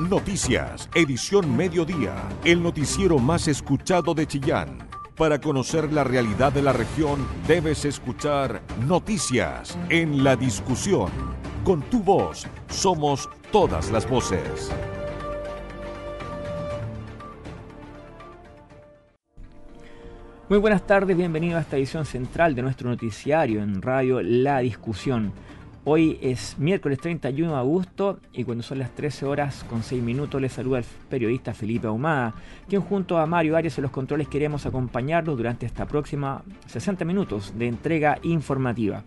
Noticias, edición mediodía, el noticiero más escuchado de Chillán. Para conocer la realidad de la región, debes escuchar Noticias en la discusión. Con tu voz, somos todas las voces. Muy buenas tardes, bienvenido a esta edición central de nuestro noticiario en Radio La Discusión. Hoy es miércoles 31 de agosto y cuando son las 13 horas con 6 minutos les saluda el periodista Felipe Ahumada, quien junto a Mario Arias en los controles queremos acompañarlos durante esta próxima 60 minutos de entrega informativa.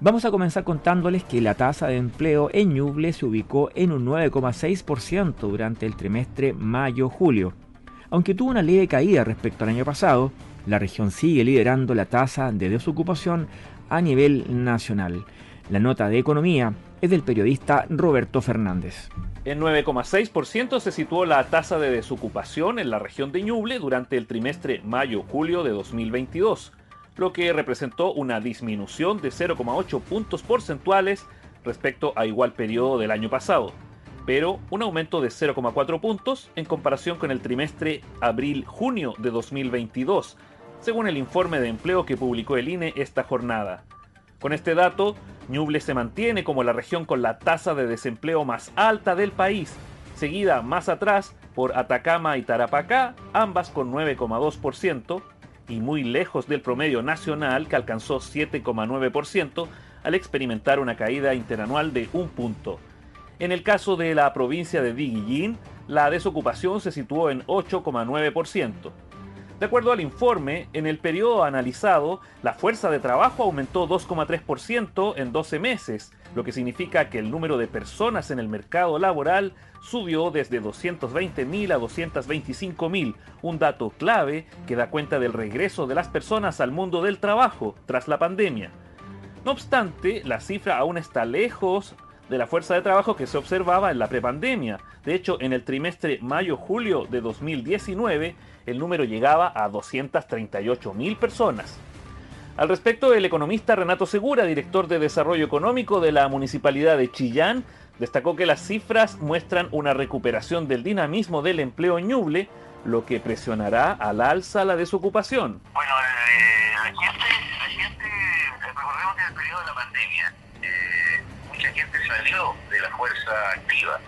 Vamos a comenzar contándoles que la tasa de empleo en Ñuble se ubicó en un 9,6% durante el trimestre mayo-julio. Aunque tuvo una leve caída respecto al año pasado, la región sigue liderando la tasa de desocupación a nivel nacional. La nota de economía es del periodista Roberto Fernández. En 9,6% se situó la tasa de desocupación en la región de Ñuble durante el trimestre mayo-julio de 2022, lo que representó una disminución de 0,8 puntos porcentuales respecto a igual periodo del año pasado, pero un aumento de 0,4 puntos en comparación con el trimestre abril-junio de 2022, según el informe de empleo que publicó el INE esta jornada. Con este dato, Ñuble se mantiene como la región con la tasa de desempleo más alta del país, seguida más atrás por Atacama y Tarapacá, ambas con 9,2%, y muy lejos del promedio nacional que alcanzó 7,9% al experimentar una caída interanual de un punto. En el caso de la provincia de Diguillín, la desocupación se situó en 8,9%. De acuerdo al informe, en el periodo analizado, la fuerza de trabajo aumentó 2,3% en 12 meses, lo que significa que el número de personas en el mercado laboral subió desde 220.000 a 225.000, un dato clave que da cuenta del regreso de las personas al mundo del trabajo tras la pandemia. No obstante, la cifra aún está lejos de la fuerza de trabajo que se observaba en la prepandemia. De hecho, en el trimestre mayo-julio de 2019, el número llegaba a 238 mil personas. Al respecto, el economista Renato Segura, director de Desarrollo Económico de la Municipalidad de Chillán, destacó que las cifras muestran una recuperación del dinamismo del empleo Ñuble, lo que presionará al alza la desocupación. Bueno, eh, la gente, recordemos que en el periodo de la pandemia, eh, mucha gente salió de la fuerza activa,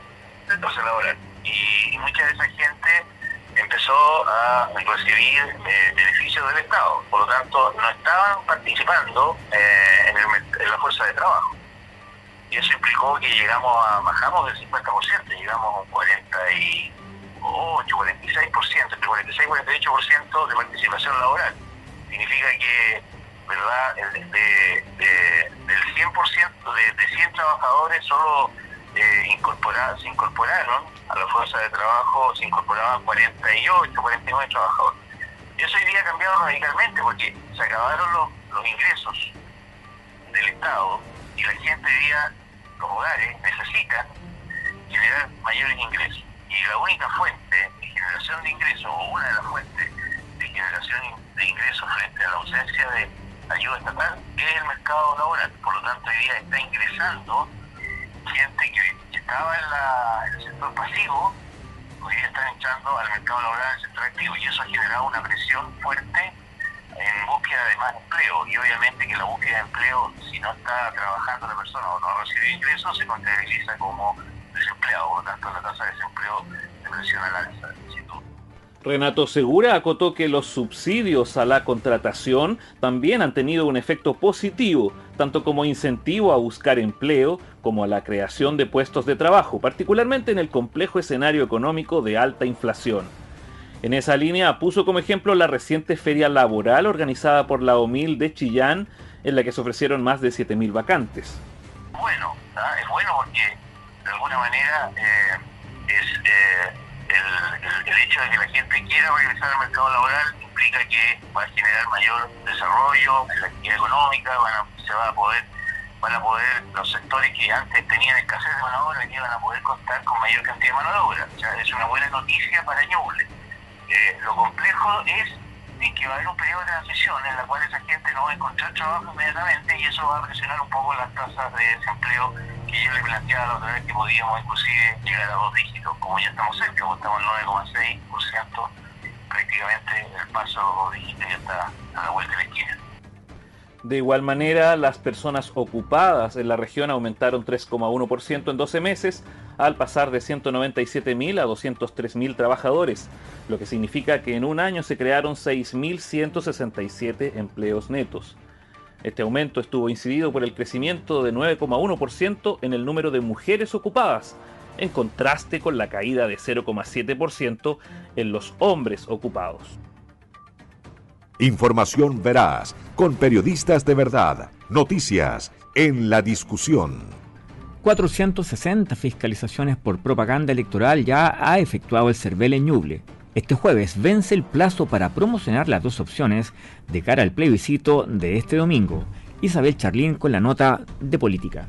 entonces laboral, y, y mucha de esa gente empezó a recibir eh, beneficios del Estado. Por lo tanto, no estaban participando eh, en, el, en, la fuerza de trabajo. Y eso implicó que llegamos a, bajamos del 50%, llegamos a un 48, 46%, entre 46 y 48% de participación laboral. Significa que, ¿verdad?, de, de, del 100%, de, de 100 trabajadores, solo eh, incorporar, se incorporaron a la fuerza de trabajo, se incorporaban 48, 49 trabajadores. Eso hoy día ha cambiado radicalmente porque se acabaron los, los ingresos del Estado y la gente hoy día, los hogares, necesitan generar mayores ingresos. Y la única fuente de generación de ingresos, o una de las fuentes de generación de ingresos frente a la ausencia de ayuda estatal, es el mercado laboral. Por lo tanto, hoy día está ingresando gente que estaba en, la, en el sector pasivo, hoy día están entrando al mercado laboral del sector activo y eso ha generado una presión fuerte en búsqueda de más empleo y obviamente que la búsqueda de empleo, si no está trabajando la persona o no recibe ingresos, se contabiliza como desempleado, por lo tanto la tasa de desempleo se presiona al alza. Renato Segura acotó que los subsidios a la contratación también han tenido un efecto positivo, tanto como incentivo a buscar empleo como a la creación de puestos de trabajo, particularmente en el complejo escenario económico de alta inflación. En esa línea puso como ejemplo la reciente feria laboral organizada por la OMIL de Chillán, en la que se ofrecieron más de 7.000 vacantes. Bueno, ¿ah? es bueno porque de alguna manera eh, es... Eh el, el, hecho de que la gente quiera regresar al mercado laboral implica que va a generar mayor desarrollo en actividad económica, van a, se va a poder, van a poder, los sectores que antes tenían escasez de mano de obra, van a poder contar con mayor cantidad de mano de obra. O sea, es una buena noticia para Ñuble. Eh, lo complejo es que va a haber un periodo de transición en la cual esa gente no va a encontrar trabajo inmediatamente y eso va a presionar un poco las tasas de desempleo que yo le planteaba la otra vez que podíamos inclusive llegar a dos dígitos, como ya estamos cerca, estamos en 9,6%, prácticamente el paso digital ya está a la vuelta de la esquina. De igual manera, las personas ocupadas en la región aumentaron 3,1% en 12 meses, al pasar de 197.000 a 203.000 trabajadores, lo que significa que en un año se crearon 6.167 empleos netos. Este aumento estuvo incidido por el crecimiento de 9,1% en el número de mujeres ocupadas, en contraste con la caída de 0,7% en los hombres ocupados. Información veraz, con periodistas de verdad, noticias en la discusión. 460 fiscalizaciones por propaganda electoral ya ha efectuado el CERVEL en Ñuble. Este jueves vence el plazo para promocionar las dos opciones de cara al plebiscito de este domingo. Isabel Charlín con la nota de política.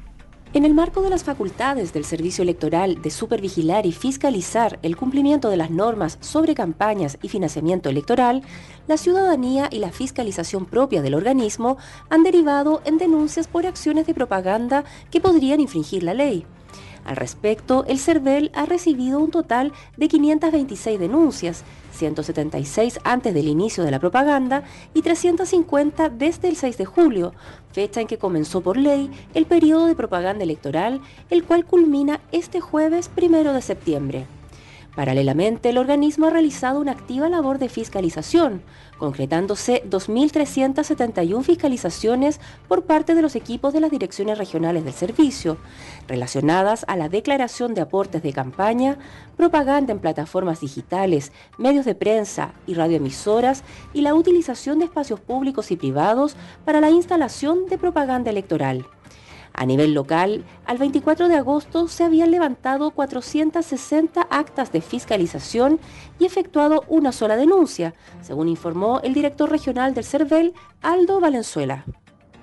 En el marco de las facultades del Servicio Electoral de supervigilar y fiscalizar el cumplimiento de las normas sobre campañas y financiamiento electoral, la ciudadanía y la fiscalización propia del organismo han derivado en denuncias por acciones de propaganda que podrían infringir la ley. Al respecto, el CERVEL ha recibido un total de 526 denuncias, 176 antes del inicio de la propaganda y 350 desde el 6 de julio, fecha en que comenzó por ley el periodo de propaganda electoral, el cual culmina este jueves 1 de septiembre. Paralelamente, el organismo ha realizado una activa labor de fiscalización, concretándose 2.371 fiscalizaciones por parte de los equipos de las direcciones regionales del servicio, relacionadas a la declaración de aportes de campaña, propaganda en plataformas digitales, medios de prensa y radioemisoras y la utilización de espacios públicos y privados para la instalación de propaganda electoral. A nivel local, al 24 de agosto se habían levantado 460 actas de fiscalización y efectuado una sola denuncia, según informó el director regional del CERVEL, Aldo Valenzuela.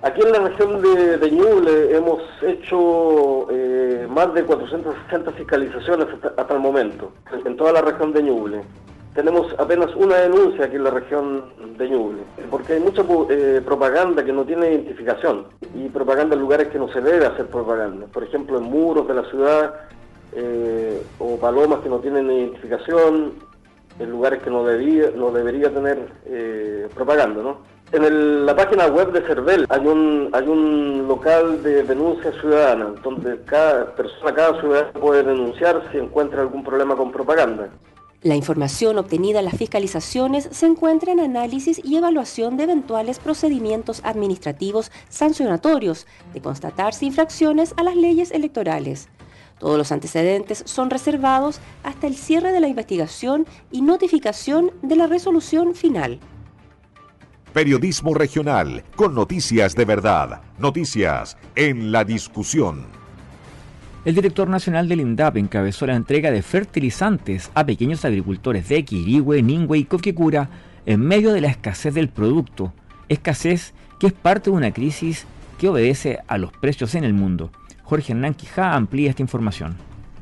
Aquí en la región de, Ñuble hemos hecho eh, más de 460 fiscalizaciones hasta, el momento, en toda la región de Ñuble tenemos apenas una denuncia aquí en la región de Ñuble, porque hay mucha eh, propaganda que no tiene identificación y propaganda en lugares que no se debe hacer propaganda, por ejemplo en muros de la ciudad eh, o palomas que no tienen identificación, en lugares que no, debía, no debería tener eh, propaganda, ¿no? En la página web de CERVEL hay un, hay un local de denuncia ciudadana, donde cada persona, cada ciudadano puede denunciar si encuentra algún problema con propaganda. La información obtenida en las fiscalizaciones se encuentra en análisis y evaluación de eventuales procedimientos administrativos sancionatorios de constatarse infracciones a las leyes electorales. Todos los antecedentes son reservados hasta el cierre de la investigación y notificación de la resolución final. Periodismo regional con noticias de verdad, noticias en la discusión. El director nacional del INDAP encabezó la entrega de fertilizantes a pequeños agricultores de Quirihue, Ningüe y Coquecura en medio de la escasez del producto, escasez que es parte de una crisis que obedece a los precios en el mundo. Jorge Hernán Quijá amplía esta información.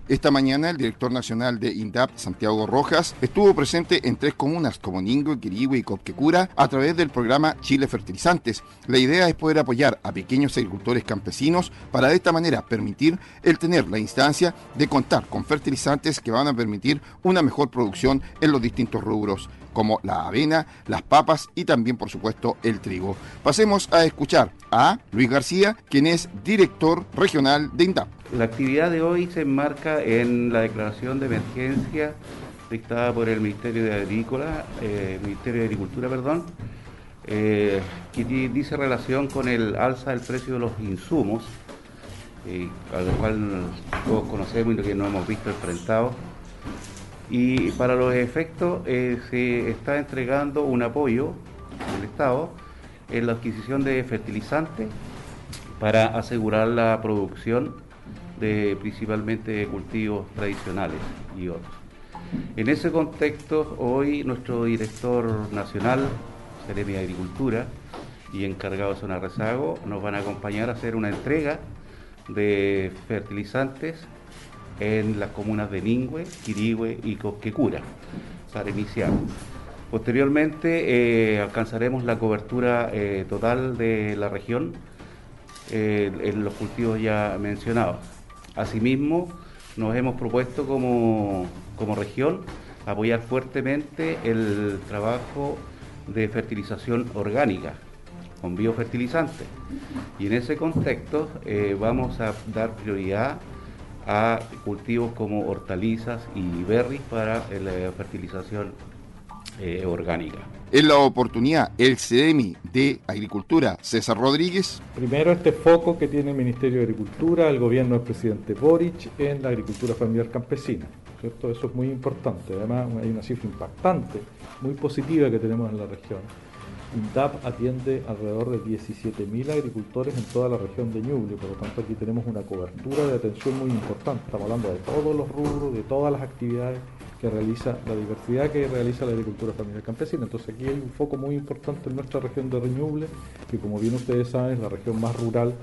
Esta mañana el director nacional de INDAP, Santiago Rojas, estuvo presente en tres comunas como Ningo, Quirihue y Copquecura a través del programa Chile Fertilizantes. La idea es poder apoyar a pequeños agricultores campesinos para de esta manera permitir el tener la instancia de contar con fertilizantes que van a permitir una mejor producción en los distintos rubros como la avena, las papas y también por supuesto el trigo. Pasemos a escuchar a Luis García, quien es director regional de INDAP. La actividad de hoy se enmarca en la declaración de emergencia dictada por el Ministerio de Agrícola, eh, Ministerio de Agricultura, perdón, eh, que dice relación con el alza del precio de los insumos, eh, al cual todos conocemos y que no hemos visto enfrentados. Y para los efectos se está entregando un apoyo del Estado en la adquisición de fertilizantes para asegurar la producción de principalmente cultivos tradicionales y otros. En ese contexto, hoy nuestro director nacional, Seremi de Agricultura, y encargado de Zona Rezago, nos van a acompañar a hacer una entrega de fertilizantes en las comunas de Ningüe, Quirihue y Cosquecura, para iniciar. Posteriormente alcanzaremos la cobertura total de la región en los cultivos ya mencionados. Asimismo, nos hemos propuesto como, como región apoyar fuertemente el trabajo de fertilización orgánica con biofertilizantes. Y en ese contexto eh, vamos a dar prioridad a cultivos como hortalizas y berries para la fertilización eh, orgánica. En la oportunidad, el CEMI de Agricultura, César Rodríguez. Primero, este foco que tiene el Ministerio de Agricultura, el gobierno del presidente Boric, en la agricultura familiar campesina. ¿cierto? Eso es muy importante. Además, hay una cifra impactante, muy positiva que tenemos en la región. INDAP atiende alrededor de 17.000 agricultores en toda la región de Ñuble, por lo tanto aquí tenemos una cobertura de atención muy importante. Estamos hablando de todos los rubros, de todas las actividades que realiza, la diversidad que realiza la agricultura familiar campesina. Entonces aquí hay un foco muy importante en nuestra región de Reñuble, que como bien ustedes saben es la región más rural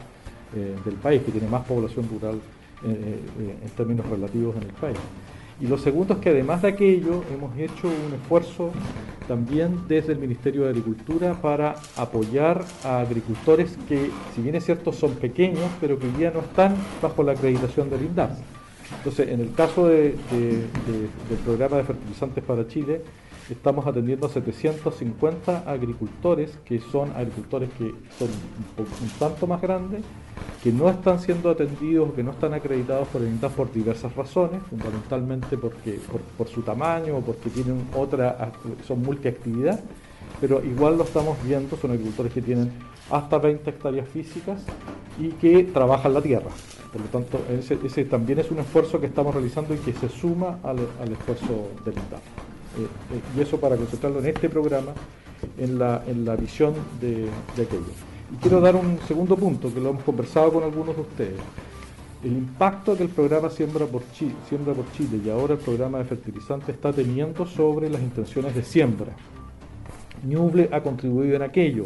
eh, del país, que tiene más población rural eh, eh, en términos relativos en el país. Y lo segundo es que además de aquello hemos hecho un esfuerzo también desde el Ministerio de Agricultura para apoyar a agricultores que, si bien es cierto, son pequeños, pero que ya no están bajo la acreditación del INDAP. Entonces, en el caso del programa de fertilizantes para Chile, estamos atendiendo a 750 agricultores, que son agricultores que son un, tanto más grandes, que no están siendo atendidos, que no están acreditados por el INDAF por diversas razones, fundamentalmente porque por, su tamaño o porque tienen otra, son multiactividad, pero igual lo estamos viendo, son agricultores que tienen hasta 20 hectáreas físicas y que trabajan la tierra. Por lo tanto, ese, también es un esfuerzo que estamos realizando y que se suma al, esfuerzo del INDAF. Eh, eh, y eso para concentrarlo en este programa, en la, en la visión de, aquello. Y quiero dar un segundo punto, que lo hemos conversado con algunos de ustedes. El impacto que el programa Siembra por, Chile, Siembra por Chile y ahora el programa de fertilizante está teniendo sobre las intenciones de siembra. Ñuble ha contribuido en aquello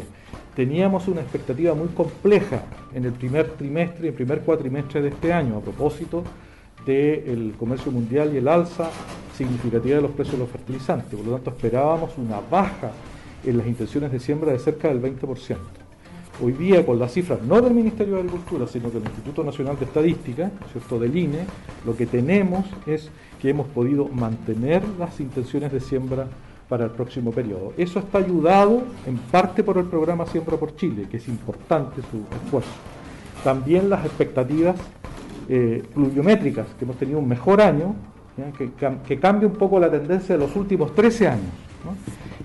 teníamos una expectativa muy compleja en el primer trimestre y el primer cuatrimestre de este año a propósito del comercio mundial y el alza significativa de los precios de los fertilizantes. Por lo tanto, esperábamos una baja en las intenciones de siembra de cerca del 20%. Hoy día, con las cifras no del Ministerio de Agricultura, sino del Instituto Nacional de Estadística, ¿cierto? del INE, lo que tenemos es que hemos podido mantener las intenciones de siembra para el próximo periodo. Eso está ayudado en parte por el programa Siembra por Chile, que es importante su esfuerzo. También las expectativas eh, pluviométricas, que hemos tenido un mejor año, que, que, cambia un poco la tendencia de los últimos 13 años.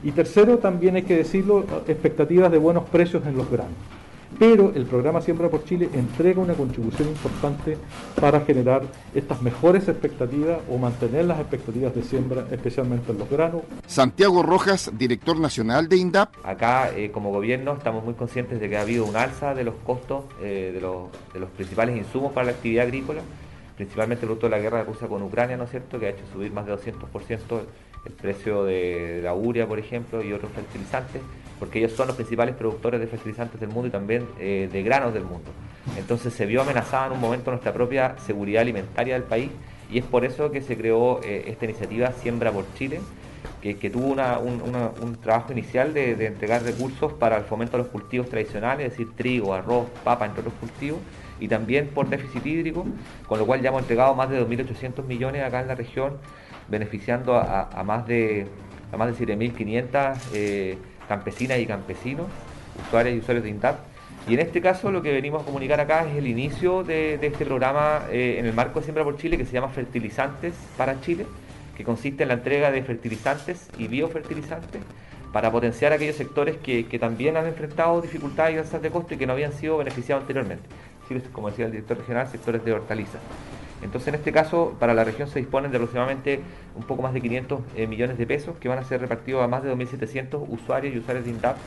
Y tercero, también hay que decirlo, expectativas de buenos precios en los granos pero el programa Siembra por Chile entrega una contribución importante para generar estas mejores expectativas o mantener las expectativas de siembra, especialmente en los granos. Santiago Rojas, director nacional de INDAP. Acá, eh, como gobierno, estamos muy conscientes de que ha habido un alza de los costos eh, de, los, de los principales insumos para la actividad agrícola, principalmente producto de la guerra de Rusia con Ucrania, ¿no es cierto?, que ha hecho subir más de 200% el precio de la urea, por ejemplo, y otros fertilizantes porque ellos son los principales productores de fertilizantes del mundo y también eh, de granos del mundo. Entonces se vio amenazada en un momento nuestra propia seguridad alimentaria del país y es por eso que se creó eh, esta iniciativa Siembra por Chile, que, tuvo un, trabajo inicial de, de, entregar recursos para el fomento de los cultivos tradicionales, es decir, trigo, arroz, papa, entre otros cultivos, y también por déficit hídrico, con lo cual ya hemos entregado más de 2.800 millones acá en la región, beneficiando a, más de de 7.500 eh, campesinas y campesinos, usuarios y usuarios de INTAP. Y en este caso lo que venimos a comunicar acá es el inicio de, este programa eh, en el marco de Siembra por Chile que se llama Fertilizantes para Chile, que consiste en la entrega de fertilizantes y biofertilizantes para potenciar aquellos sectores que, también han enfrentado dificultades y alzas de costo y que no habían sido beneficiados anteriormente. Como decía el director regional, sectores de hortalizas. Entonces, en este caso, para la región se disponen de aproximadamente un poco más de 500 eh, millones de pesos que van a ser repartidos a más de 2.700 usuarios y usuarios de INDAP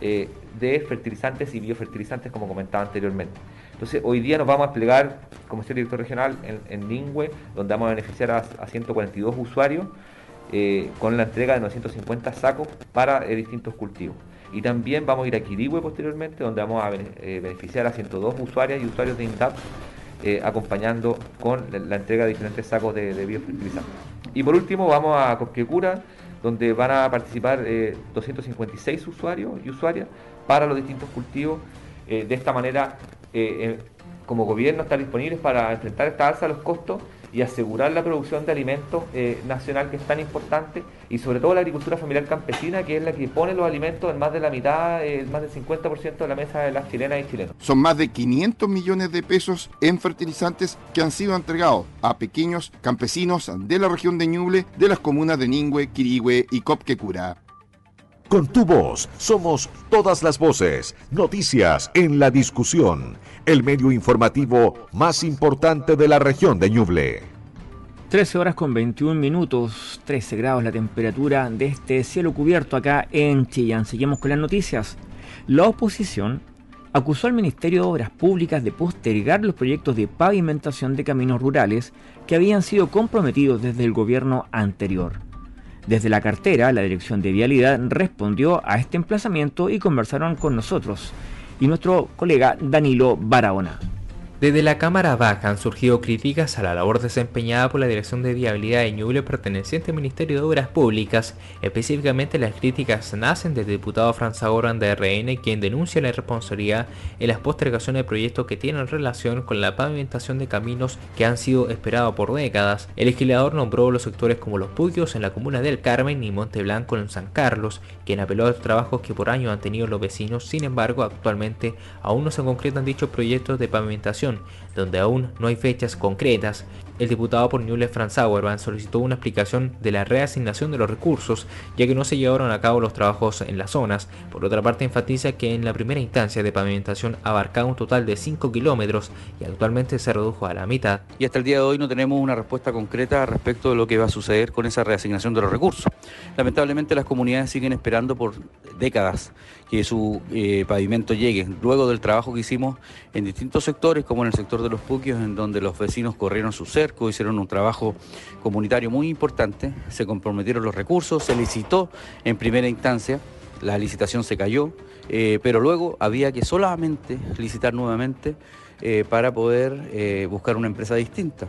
eh, de fertilizantes y biofertilizantes, como comentaba anteriormente. Entonces, hoy día nos vamos a desplegar, como decía el director regional, en, en Lingüe, donde vamos a beneficiar a, 142 usuarios eh, con la entrega de 950 sacos para distintos cultivos. Y también vamos a ir a Quirihue posteriormente, donde vamos a beneficiar a 102 usuarias y usuarios de INDAP eh, acompañando con la entrega de diferentes sacos de, biofertilizantes. Y por último vamos a Cosquecura, donde van a participar 256 usuarios y usuarias para los distintos cultivos. de esta manera, como gobierno, estar disponibles para enfrentar esta alza de los costos y asegurar la producción de alimentos eh, nacional que es tan importante y sobre todo la agricultura familiar campesina que es la que pone los alimentos en más de la mitad, eh, más del 50% de la mesa de las chilenas y chilenos. Son más de 500 millones de pesos en fertilizantes que han sido entregados a pequeños campesinos de la región de Ñuble, de las comunas de Ningüe, Quirigüe y Copquecura. Con tu voz somos todas las voces, noticias en la discusión, el medio informativo más importante de la región de Ñuble. 13 horas con 21 minutos, 13 grados la temperatura de este cielo cubierto acá en Chillán. Seguimos con las noticias. La oposición acusó al Ministerio de Obras Públicas de postergar los proyectos de pavimentación de caminos rurales que habían sido comprometidos desde el gobierno anterior. Desde la cartera, la Dirección de Vialidad respondió a este emplazamiento y conversaron con nosotros y nuestro colega Danilo Barahona. Desde la Cámara Baja han surgido críticas a la labor desempeñada por la Dirección de Viabilidad de Ñuble perteneciente al Ministerio de Obras Públicas. Específicamente las críticas nacen del diputado Franz Agoran de RN, quien denuncia la irresponsabilidad en las postergaciones de proyectos que tienen relación con la pavimentación de caminos que han sido esperados por décadas. El legislador nombró los sectores como Los Pugios en la comuna del Carmen y Monte Blanco en San Carlos, quien apeló a los trabajos que por años han tenido los vecinos. Sin embargo, actualmente aún no se concretan dichos proyectos de pavimentación información donde aún no hay fechas concretas el diputado por Ñuble Franz Auerbach solicitó una explicación de la reasignación de los recursos, ya que no se llevaron a cabo los trabajos en las zonas. Por otra parte, enfatiza que en la primera instancia de pavimentación abarcaba un total de 5 kilómetros y actualmente se redujo a la mitad. Y hasta el día de hoy no tenemos una respuesta concreta respecto de lo que va a suceder con esa reasignación de los recursos. Lamentablemente las comunidades siguen esperando por décadas que su eh, pavimento llegue, luego del trabajo que hicimos en distintos sectores, como en el sector de los puquios, en donde los vecinos corrieron su ser hicieron un trabajo comunitario muy importante, se comprometieron los recursos, se licitó en primera instancia, la licitación se cayó, eh, pero luego había que solamente licitar nuevamente eh, para poder eh, buscar una empresa distinta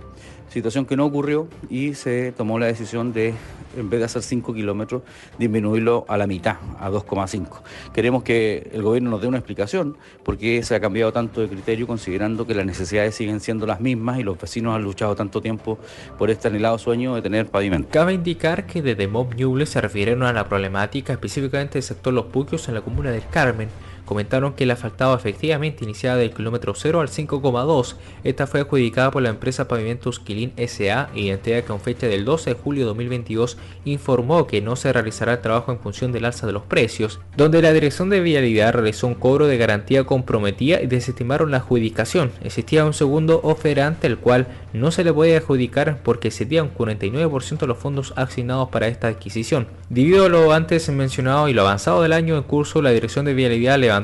situación que no ocurrió y se tomó la decisión de, en vez de hacer 5 kilómetros, disminuirlo a la mitad, a 2,5. Queremos que el gobierno nos dé una explicación por qué se ha cambiado tanto de criterio considerando que las necesidades siguen siendo las mismas y los vecinos han luchado tanto tiempo por este anhelado sueño de tener pavimento. Cabe indicar que desde Mob Ñuble se refirieron a la problemática específicamente del sector Los Puquios en la comuna del Carmen, comentaron que la faltaba efectivamente iniciada del kilómetro 0 al 5,2. Esta fue adjudicada por la empresa Pavimentos Quilín SA, identidad que con fecha del 12 de julio de 2022 informó que no se realizará el trabajo en función del alza de los precios, donde la Dirección de Vialidad realizó un cobro de garantía comprometida y desestimaron la adjudicación. Existía un segundo oferante el cual no se le puede adjudicar porque sería un 49% de los fondos asignados para esta adquisición. Debido a lo antes mencionado y lo avanzado del año en curso, la Dirección de Vialidad levantó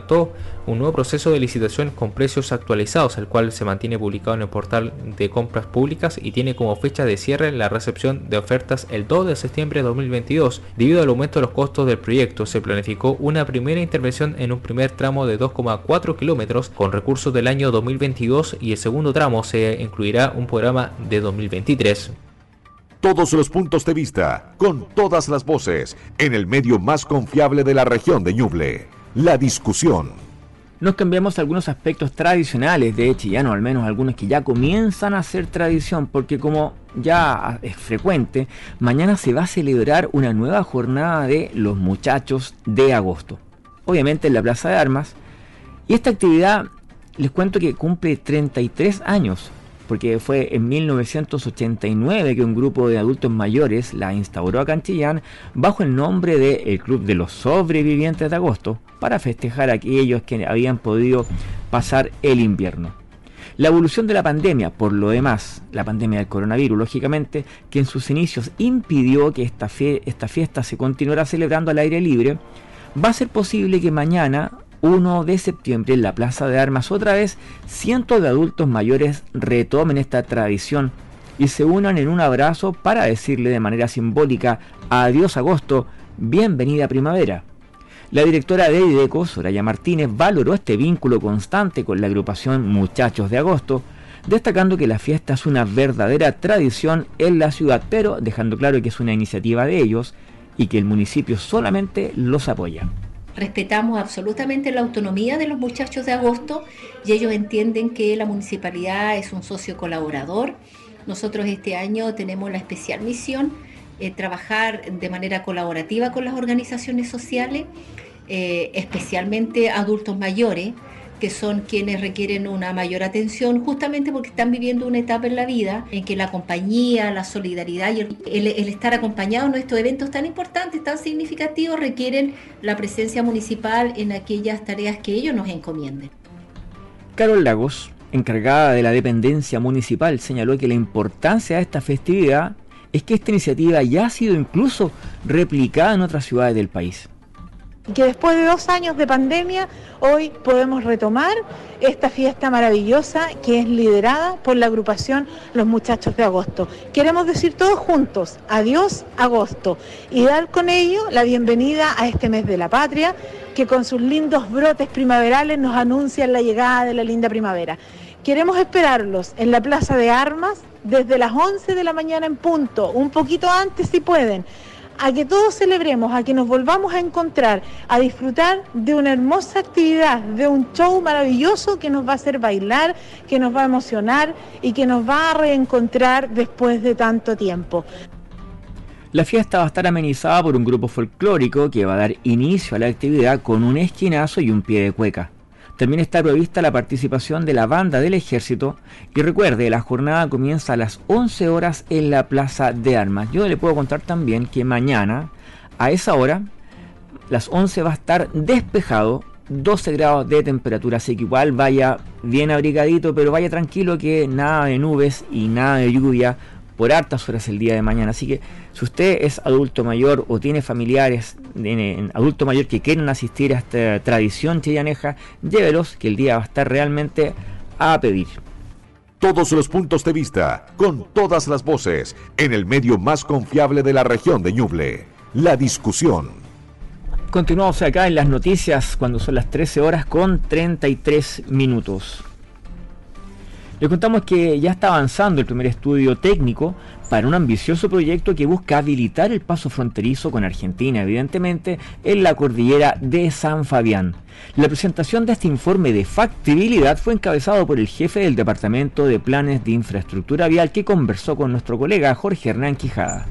un nuevo proceso de licitación con precios actualizados, el cual se mantiene publicado en el portal de compras públicas y tiene como fecha de cierre la recepción de ofertas el 2 de septiembre de 2022. Debido al aumento de los costos del proyecto, se planificó una primera intervención en un primer tramo de 2,4 kilómetros con recursos del año 2022 y el segundo tramo se incluirá un programa de 2023 todos los puntos de vista, con todas las voces, en el medio más confiable de la región de Ñuble la discusión. Nos cambiamos algunos aspectos tradicionales de Chillano, al menos algunos que ya comienzan a ser tradición, porque como ya es frecuente, mañana se va a celebrar una nueva jornada de los muchachos de agosto. Obviamente en la Plaza de Armas. Y esta actividad les cuento que cumple 33 años porque fue en 1989 que un grupo de adultos mayores la instauró a Canchillán bajo el nombre de el Club de los Sobrevivientes de Agosto para festejar a aquellos que habían podido pasar el invierno. La evolución de la pandemia, por lo demás, la pandemia del coronavirus, lógicamente, que en sus inicios impidió que esta, esta fiesta se continuara celebrando al aire libre, va a ser posible que mañana 1 de septiembre en la Plaza de Armas otra vez cientos de adultos mayores retomen esta tradición y se unan en un abrazo para decirle de manera simbólica adiós agosto, bienvenida primavera. La directora de IDECO, Soraya Martínez, valoró este vínculo constante con la agrupación Muchachos de Agosto, destacando que la fiesta es una verdadera tradición en la ciudad, pero dejando claro que es una iniciativa de ellos y que el municipio solamente los apoya. Respetamos absolutamente la autonomía de los muchachos de agosto y ellos entienden que la municipalidad es un socio colaborador. Nosotros este año tenemos la especial misión eh, trabajar de manera colaborativa con las organizaciones sociales, eh, especialmente adultos mayores, que son quienes requieren una mayor atención justamente porque están viviendo una etapa en la vida en que la compañía, la solidaridad y el, estar acompañado en estos eventos tan importantes, tan significativos, requieren la presencia municipal en aquellas tareas que ellos nos encomienden. Carol Lagos, encargada de la dependencia municipal, señaló que la importancia de esta festividad es que esta iniciativa ya ha sido incluso replicada en otras ciudades del país que después de dos años de pandemia hoy podemos retomar esta fiesta maravillosa que es liderada por la agrupación Los Muchachos de Agosto. Queremos decir todos juntos, adiós agosto, y dar con ello la bienvenida a este mes de la patria que con sus lindos brotes primaverales nos anuncian la llegada de la linda primavera. Queremos esperarlos en la Plaza de Armas desde las 11 de la mañana en punto, un poquito antes si pueden a que todos celebremos, a que nos volvamos a encontrar, a disfrutar de una hermosa actividad, de un show maravilloso que nos va a hacer bailar, que nos va a emocionar y que nos va a reencontrar después de tanto tiempo. La fiesta va a estar amenizada por un grupo folclórico que va a dar inicio a la actividad con un esquinazo y un pie de cueca. También está prevista la participación de la banda del ejército y recuerde, la jornada comienza a las 11 horas en la Plaza de Armas. Yo le puedo contar también que mañana a esa hora, las 11 va a estar despejado, 12 grados de temperatura, así que igual vaya bien abrigadito, pero vaya tranquilo que nada de nubes y nada de lluvia por hartas horas el día de mañana. Así que si usted es adulto mayor o tiene familiares en adulto mayor que quieren asistir a esta tradición chillaneja, llévelos que el día va a estar realmente a pedir. Todos los puntos de vista, con todas las voces, en el medio más confiable de la región de Ñuble. La discusión. Continuamos acá en las noticias cuando son las 13 horas con 33 minutos. Le contamos que ya está avanzando el primer estudio técnico para un ambicioso proyecto que busca habilitar el paso fronterizo con Argentina, evidentemente, en la cordillera de San Fabián. La presentación de este informe de factibilidad fue encabezado por el jefe del Departamento de Planes de Infraestructura Vial que conversó con nuestro colega Jorge Hernán Quijada.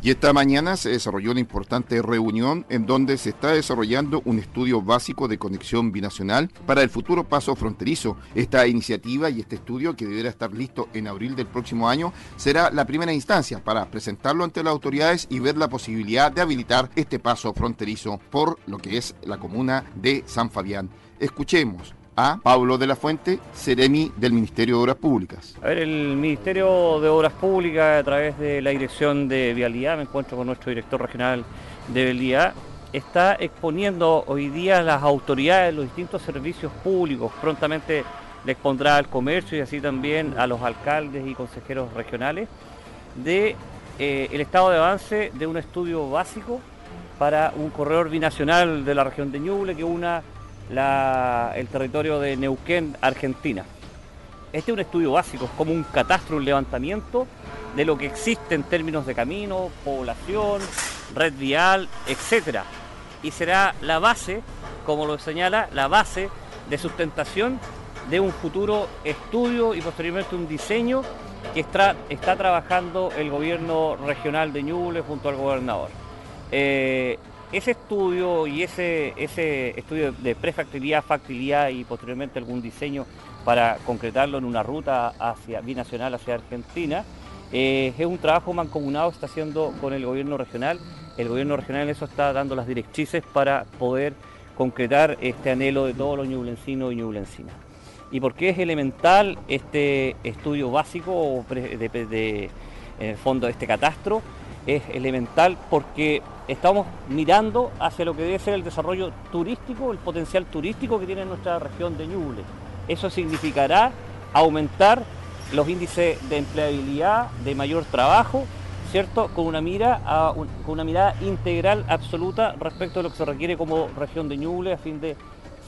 Y esta mañana se desarrolló una importante reunión en donde se está desarrollando un estudio básico de conexión binacional para el futuro paso fronterizo. Esta iniciativa y este estudio, que deberá estar listo en abril del próximo año, será la primera instancia para presentarlo ante las autoridades y ver la posibilidad de habilitar este paso fronterizo por lo que es la comuna de San Fabián. Escuchemos a Pablo de la Fuente, Ceremi del Ministerio de Obras Públicas. A ver, el Ministerio de Obras Públicas, a través de la Dirección de Vialidad, me encuentro con nuestro director regional de Vialidad, está exponiendo hoy día las autoridades, los distintos servicios públicos, prontamente le expondrá al comercio y así también a los alcaldes y consejeros regionales, de eh, el estado de avance de un estudio básico para un corredor binacional de la región de Ñuble que una el territorio de Neuquén, Argentina. Este es un estudio básico, es como un catastro, un levantamiento de lo que existe en términos de camino, población, red vial, etc. Y será la base, como lo señala, la base de sustentación de un futuro estudio y posteriormente un diseño que está, está trabajando el gobierno regional de Ñuble junto al gobernador. Eh, ese estudio y ese, ese estudio de prefactibilidad, factibilidad y posteriormente algún diseño para concretarlo en una ruta hacia binacional hacia Argentina, eh, es un trabajo mancomunado que está haciendo con el gobierno regional. El gobierno regional en eso está dando las directrices para poder concretar este anhelo de todos los ñublencinos y ñublencinas. ¿Y por qué es elemental este estudio básico de, en el fondo, este catastro? Es elemental porque estamos mirando hacia lo que debe ser el desarrollo turístico, el potencial turístico que tiene nuestra región de Ñuble. Eso significará aumentar los índices de empleabilidad, de mayor trabajo, ¿cierto? Con una, mira con una mirada integral absoluta respecto a lo que se requiere como región de Ñuble a fin de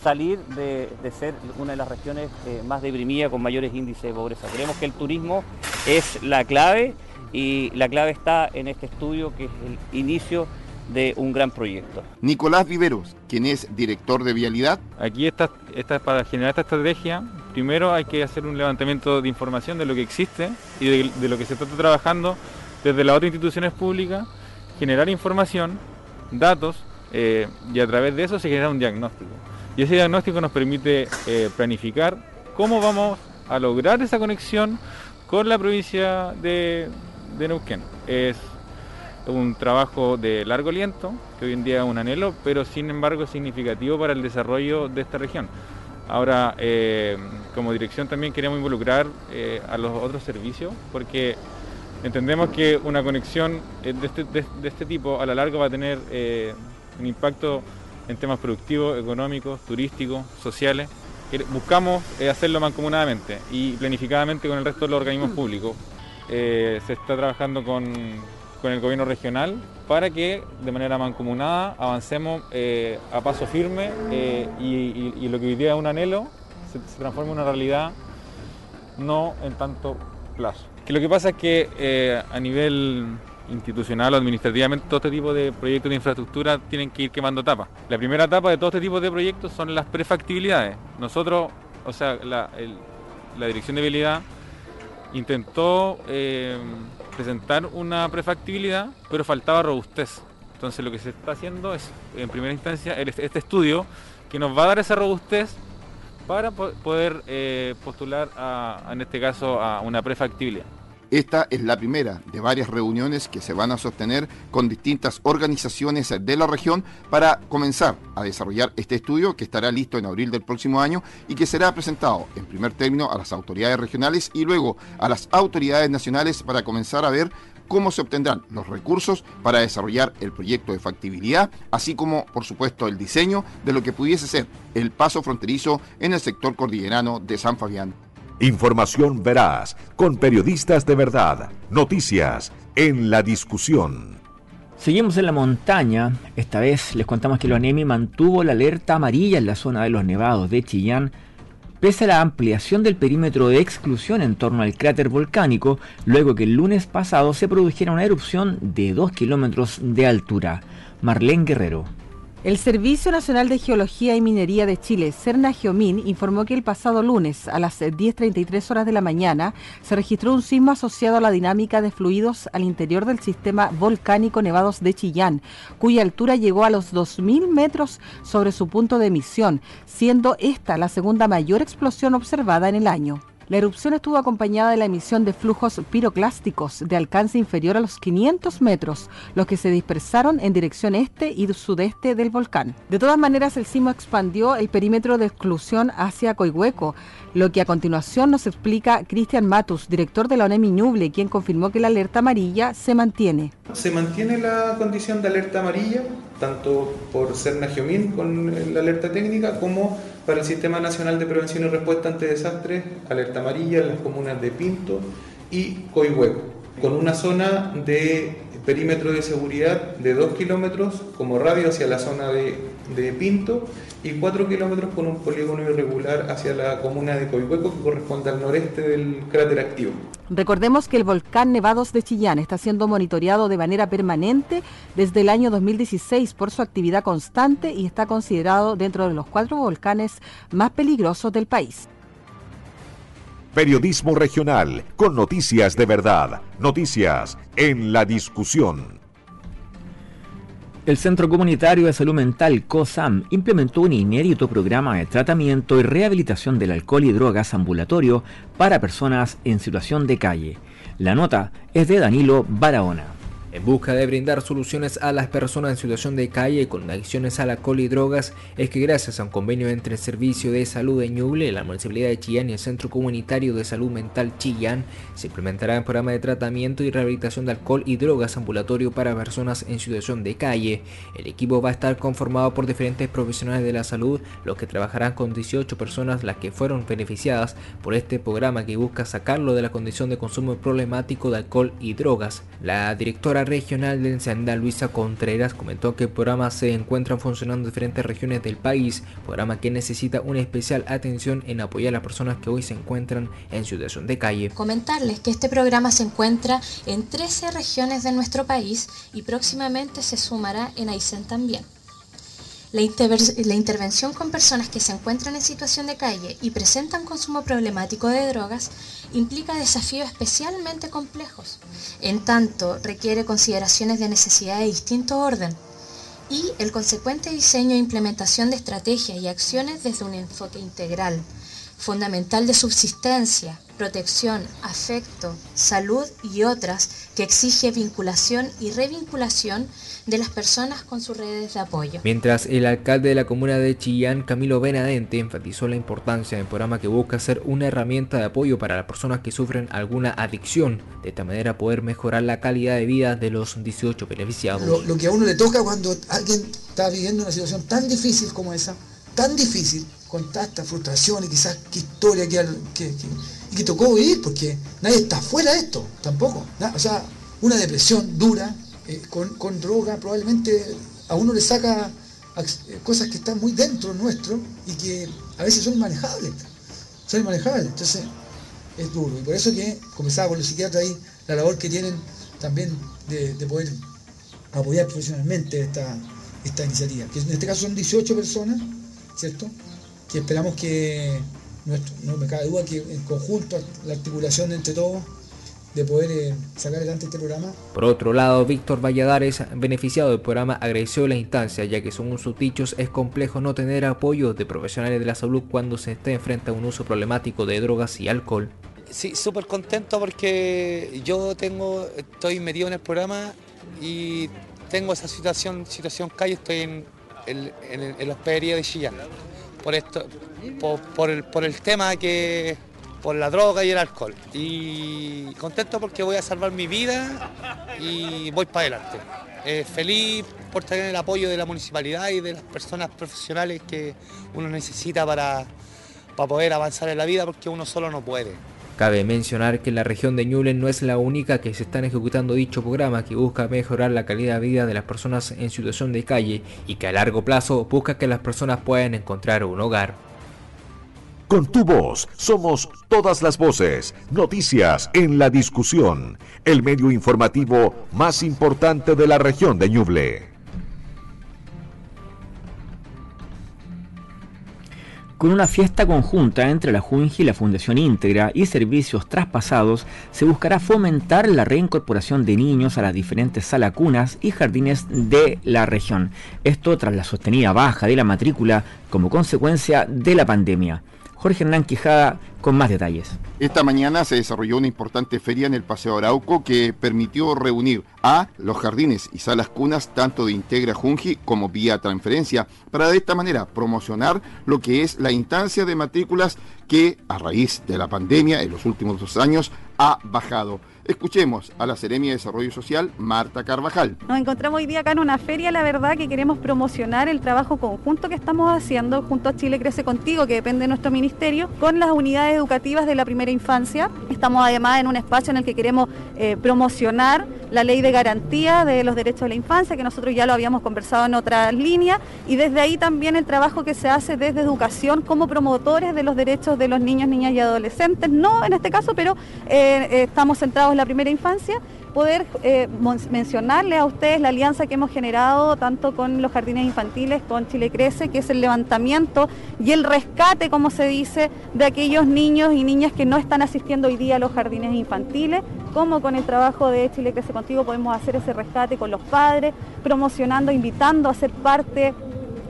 salir de, ser una de las regiones eh, más deprimidas con mayores índices de pobreza. Creemos que el turismo es la clave y la clave está en este estudio que es el inicio de un gran proyecto. Nicolás Viveros, quien es director de Vialidad. Aquí está, está para generar esta estrategia. Primero hay que hacer un levantamiento de información de lo que existe y de, lo que se está trabajando desde las otras instituciones públicas, generar información, datos, eh, y a través de eso se genera un diagnóstico. Y ese diagnóstico nos permite eh, planificar cómo vamos a lograr esa conexión con la provincia de, de Neuquén. Es un trabajo de largo aliento, que hoy en día es un anhelo, pero sin embargo significativo para el desarrollo de esta región. Ahora, eh, como dirección también queremos involucrar eh, a los otros servicios, porque entendemos que una conexión eh, de este, de, este tipo a la larga va a tener un impacto en temas productivos, económicos, turísticos, sociales. Buscamos hacerlo mancomunadamente y planificadamente con el resto de los organismos públicos. se está trabajando con, con el gobierno regional para que de manera mancomunada avancemos eh, a paso firme eh, y, lo que hoy día es un anhelo se, transforme en una realidad no en tanto plazo. Que lo que pasa es que eh, a nivel institucional o administrativamente todo este tipo de proyectos de infraestructura tienen que ir quemando etapas. La primera etapa de todo este tipo de proyectos son las prefactibilidades. Nosotros, o sea, la, la Dirección de Vialidad intentó presentar una prefactibilidad, pero faltaba robustez. Entonces lo que se está haciendo es, en primera instancia, este estudio que nos va a dar esa robustez para poder eh, postular, en este caso, a una prefactibilidad. Esta es la primera de varias reuniones que se van a sostener con distintas organizaciones de la región para comenzar a desarrollar este estudio que estará listo en abril del próximo año y que será presentado en primer término a las autoridades regionales y luego a las autoridades nacionales para comenzar a ver cómo se obtendrán los recursos para desarrollar el proyecto de factibilidad, así como, por supuesto, el diseño de lo que pudiese ser el paso fronterizo en el sector cordillerano de San Fabián. Información veraz, con periodistas de verdad. Noticias en la discusión. Seguimos en la montaña. Esta vez les contamos que la ONEMI mantuvo la alerta amarilla en la zona de los nevados de Chillán, pese a la ampliación del perímetro de exclusión en torno al cráter volcánico, luego que el lunes pasado se produjera una erupción de 2 kilómetros de altura. Marlene Guerrero. El Servicio Nacional de Geología y Minería de Chile, Cerna Geomin, informó que el pasado lunes a las 10.33 horas de la mañana se registró un sismo asociado a la dinámica de fluidos al interior del sistema volcánico Nevados de Chillán, cuya altura llegó a los 2.000 metros sobre su punto de emisión, siendo esta la segunda mayor explosión observada en el año. La erupción estuvo acompañada de la emisión de flujos piroclásticos de alcance inferior a los 500 metros, los que se dispersaron en dirección este y sudeste del volcán. De todas maneras, el sismo expandió el perímetro de exclusión hacia Coihueco, lo que a continuación nos explica Cristian Matus, director de la ONEMI Ñuble, quien confirmó que la alerta amarilla se mantiene. Se mantiene la condición de alerta amarilla, tanto por Cerna Geomín con la alerta técnica como para el Sistema Nacional de Prevención y Respuesta ante Desastres, alerta amarilla en las comunas de Pinto y Coihueco, con una zona de perímetro de seguridad de 2 kilómetros como radio hacia la zona de, Pinto y 4 kilómetros con un polígono irregular hacia la comuna de Coihueco que corresponde al noreste del cráter activo. Recordemos que el volcán Nevados de Chillán está siendo monitoreado de manera permanente desde el año 2016 por su actividad constante y está considerado dentro de los cuatro volcanes más peligrosos del país. Periodismo regional con noticias de verdad, noticias en la discusión. El Centro Comunitario de Salud Mental COSAM implementó un inédito programa de tratamiento y rehabilitación del alcohol y drogas ambulatorio para personas en situación de calle. La nota es de Danilo Barahona. En busca de brindar soluciones a las personas en situación de calle con adicciones al alcohol y drogas, es que gracias a un convenio entre el Servicio de Salud de Ñuble, la Municipalidad de Chillán y el Centro Comunitario de Salud Mental Chillán, se implementará un programa de tratamiento y rehabilitación de alcohol y drogas ambulatorio para personas en situación de calle. El equipo va a estar conformado por diferentes profesionales de la salud, los que trabajarán con 18 personas las que fueron beneficiadas por este programa que busca sacarlo de la condición de consumo problemático de alcohol y drogas. La directora regional del Senda, Luisa Contreras, comentó que el programa se encuentra funcionando en diferentes regiones del país, programa que necesita una especial atención en apoyar a las personas que hoy se encuentran en situación de calle. Comentarles que este programa se encuentra en 13 regiones de nuestro país y próximamente se sumará en Aysén también. La, intervención con personas que se encuentran en situación de calle y presentan consumo problemático de drogas implica desafíos especialmente complejos, en tanto requiere consideraciones de necesidad de distinto orden y el consecuente diseño e implementación de estrategias y acciones desde un enfoque integral, fundamental de subsistencia, protección, afecto, salud y otras que exige vinculación y revinculación de las personas con sus redes de apoyo. Mientras el alcalde de la comuna de Chillán, Camilo Benadente, enfatizó la importancia del programa que busca ser una herramienta de apoyo para las personas que sufren alguna adicción, de esta manera poder mejorar la calidad de vida de los 18 beneficiados. Lo, lo que a uno le toca cuando alguien está viviendo una situación tan difícil como esa, tan difícil, con tanta frustración y quizás qué historia que, que, y que tocó vivir, porque nadie está fuera de esto, tampoco. O sea, una depresión dura, eh, con, droga, probablemente a uno le saca eh, cosas que están muy dentro nuestro y que a veces son manejables. Son manejables. Entonces, es duro. Y por eso que comenzaba con los psiquiatras ahí, la labor que tienen también de, poder apoyar profesionalmente esta, esta iniciativa. Que en este caso son 18 personas, ¿cierto? Que esperamos que no me cabe duda que en conjunto, la articulación entre todos, de poder eh, sacar adelante este programa. Por otro lado, Víctor Valladares, beneficiado del programa, agradeció la instancia, ya que según sus dichos es complejo no tener apoyo de profesionales de la salud cuando se esté enfrente a un uso problemático de drogas y alcohol. Sí, súper contento porque yo tengo, estoy metido en el programa y tengo esa situación, situación calle, estoy en, en la hospedería de Chillán por esto, por, el, por el tema que por la droga y el alcohol. Y contento porque voy a salvar mi vida y voy para adelante. Eh, feliz por tener el apoyo de la municipalidad y de las personas profesionales que uno necesita para, para poder avanzar en la vida porque uno solo no puede. Cabe mencionar que la región de Ñuble no es la única que se están ejecutando dicho programa que busca mejorar la calidad de vida de las personas en situación de calle y que a largo plazo busca que las personas puedan encontrar un hogar. Con tu voz somos todas las voces, noticias en la discusión, el medio informativo más importante de la región de Ñuble. Con una fiesta conjunta entre la Junji y la Fundación Íntegra y servicios traspasados, se buscará fomentar la reincorporación de niños a las diferentes salacunas y jardines de la región. Esto tras la sostenida baja de la matrícula como consecuencia de la pandemia. Jorge Hernán Quijada con más detalles. Esta mañana se desarrolló una importante feria en el Paseo Arauco que permitió reunir a los jardines y salas cunas tanto de Integra Junji como vía transferencia para de esta manera promocionar lo que es la instancia de matrículas que a raíz de la pandemia en los últimos dos años ha bajado. Escuchemos a la Seremia de Desarrollo Social, Marta Carvajal. Nos encontramos hoy día acá en una feria, la verdad que queremos promocionar el trabajo conjunto que estamos haciendo junto a Chile Crece Contigo, que depende de nuestro ministerio, con las unidades educativas de la primera infancia. Estamos además en un espacio en el que queremos eh, promocionar la ley de garantía de los derechos de la infancia, que nosotros ya lo habíamos conversado en otras líneas, y desde ahí también el trabajo que se hace desde educación como promotores de los derechos de los niños, niñas y adolescentes, no en este caso, pero eh, eh, estamos centrados en la primera infancia poder eh, mencionarle a ustedes la alianza que hemos generado tanto con los jardines infantiles, con Chile Crece, que es el levantamiento y el rescate, como se dice, de aquellos niños y niñas que no están asistiendo hoy día a los jardines infantiles, como con el trabajo de Chile Crece Contigo podemos hacer ese rescate con los padres, promocionando, invitando a ser parte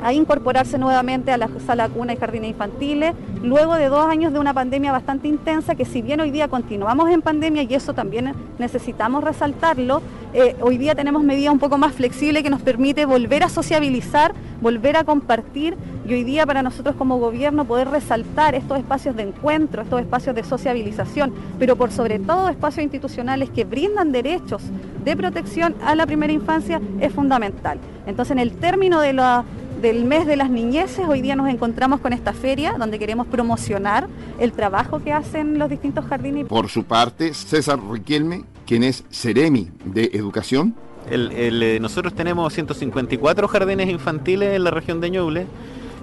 a incorporarse nuevamente a la sala cuna y jardines infantiles, luego de dos años de una pandemia bastante intensa, que si bien hoy día continuamos en pandemia y eso también necesitamos resaltarlo, eh, hoy día tenemos medidas un poco más flexibles que nos permite volver a sociabilizar, volver a compartir y hoy día para nosotros como gobierno poder resaltar estos espacios de encuentro, estos espacios de sociabilización, pero por sobre todo espacios institucionales que brindan derechos de protección a la primera infancia es fundamental. Entonces en el término de la del mes de las niñeces, hoy día nos encontramos con esta feria donde queremos promocionar el trabajo que hacen los distintos jardines. Por su parte, César Riquelme quien es Ceremi de Educación. Eh, nosotros tenemos 154 jardines infantiles en la región de Ñuble